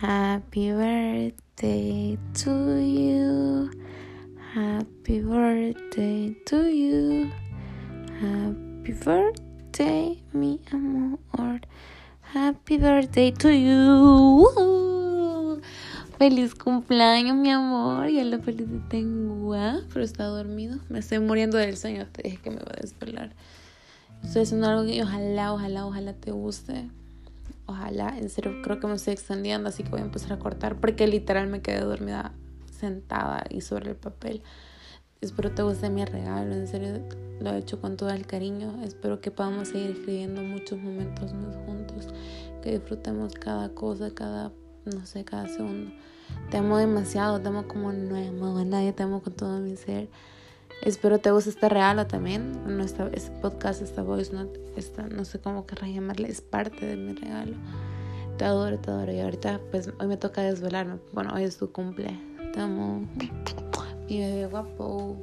Happy birthday to you. Happy birthday to you. Happy birthday, mi amor. Happy birthday to you. Feliz cumpleaños, mi amor. Ya lo felicité en pero está dormido. Me estoy muriendo del sueño. Te dije que me va a desvelar. Estoy haciendo algo que ojalá, ojalá, ojalá te guste. Ojalá, en serio, creo que me estoy extendiendo, así que voy a empezar a cortar porque literal me quedé dormida sentada y sobre el papel. Espero te guste mi regalo, en serio lo he hecho con todo el cariño. Espero que podamos seguir escribiendo muchos momentos más juntos, que disfrutemos cada cosa, cada, no sé, cada segundo. Te amo demasiado, te amo como no he amado a nadie, te amo con todo mi ser. Espero te guste este regalo también. Nuestra, este podcast, esta voice note, esta, no sé cómo querrás llamarle, es parte de mi regalo. Te adoro, te adoro. Y ahorita, pues, hoy me toca desvelarme. Bueno, hoy es tu cumple. Te amo. Mi bebé guapo.